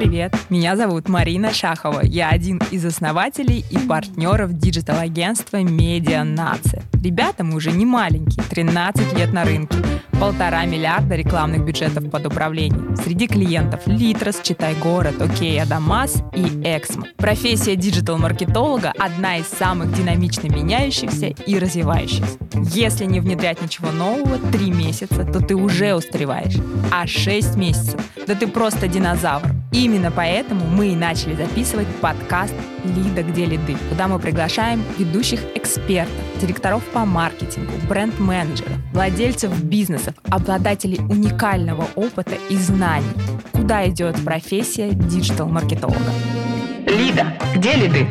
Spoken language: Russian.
привет! Меня зовут Марина Шахова. Я один из основателей и партнеров digital агентства «Медиа Нация». Ребята мы уже не маленькие, 13 лет на рынке, полтора миллиарда рекламных бюджетов под управлением. Среди клиентов Литрес, Читай Город, Окей, Адамас и Эксмо. Профессия digital маркетолога – одна из самых динамично меняющихся и развивающихся. Если не внедрять ничего нового, три месяца, то ты уже устареваешь. А шесть месяцев, да ты просто динозавр. Именно поэтому мы и начали записывать подкаст «Лида, где лиды», куда мы приглашаем ведущих экспертов, директоров по маркетингу, бренд-менеджеров, владельцев бизнесов, обладателей уникального опыта и знаний. Куда идет профессия диджитал-маркетолога? Лида, где лиды?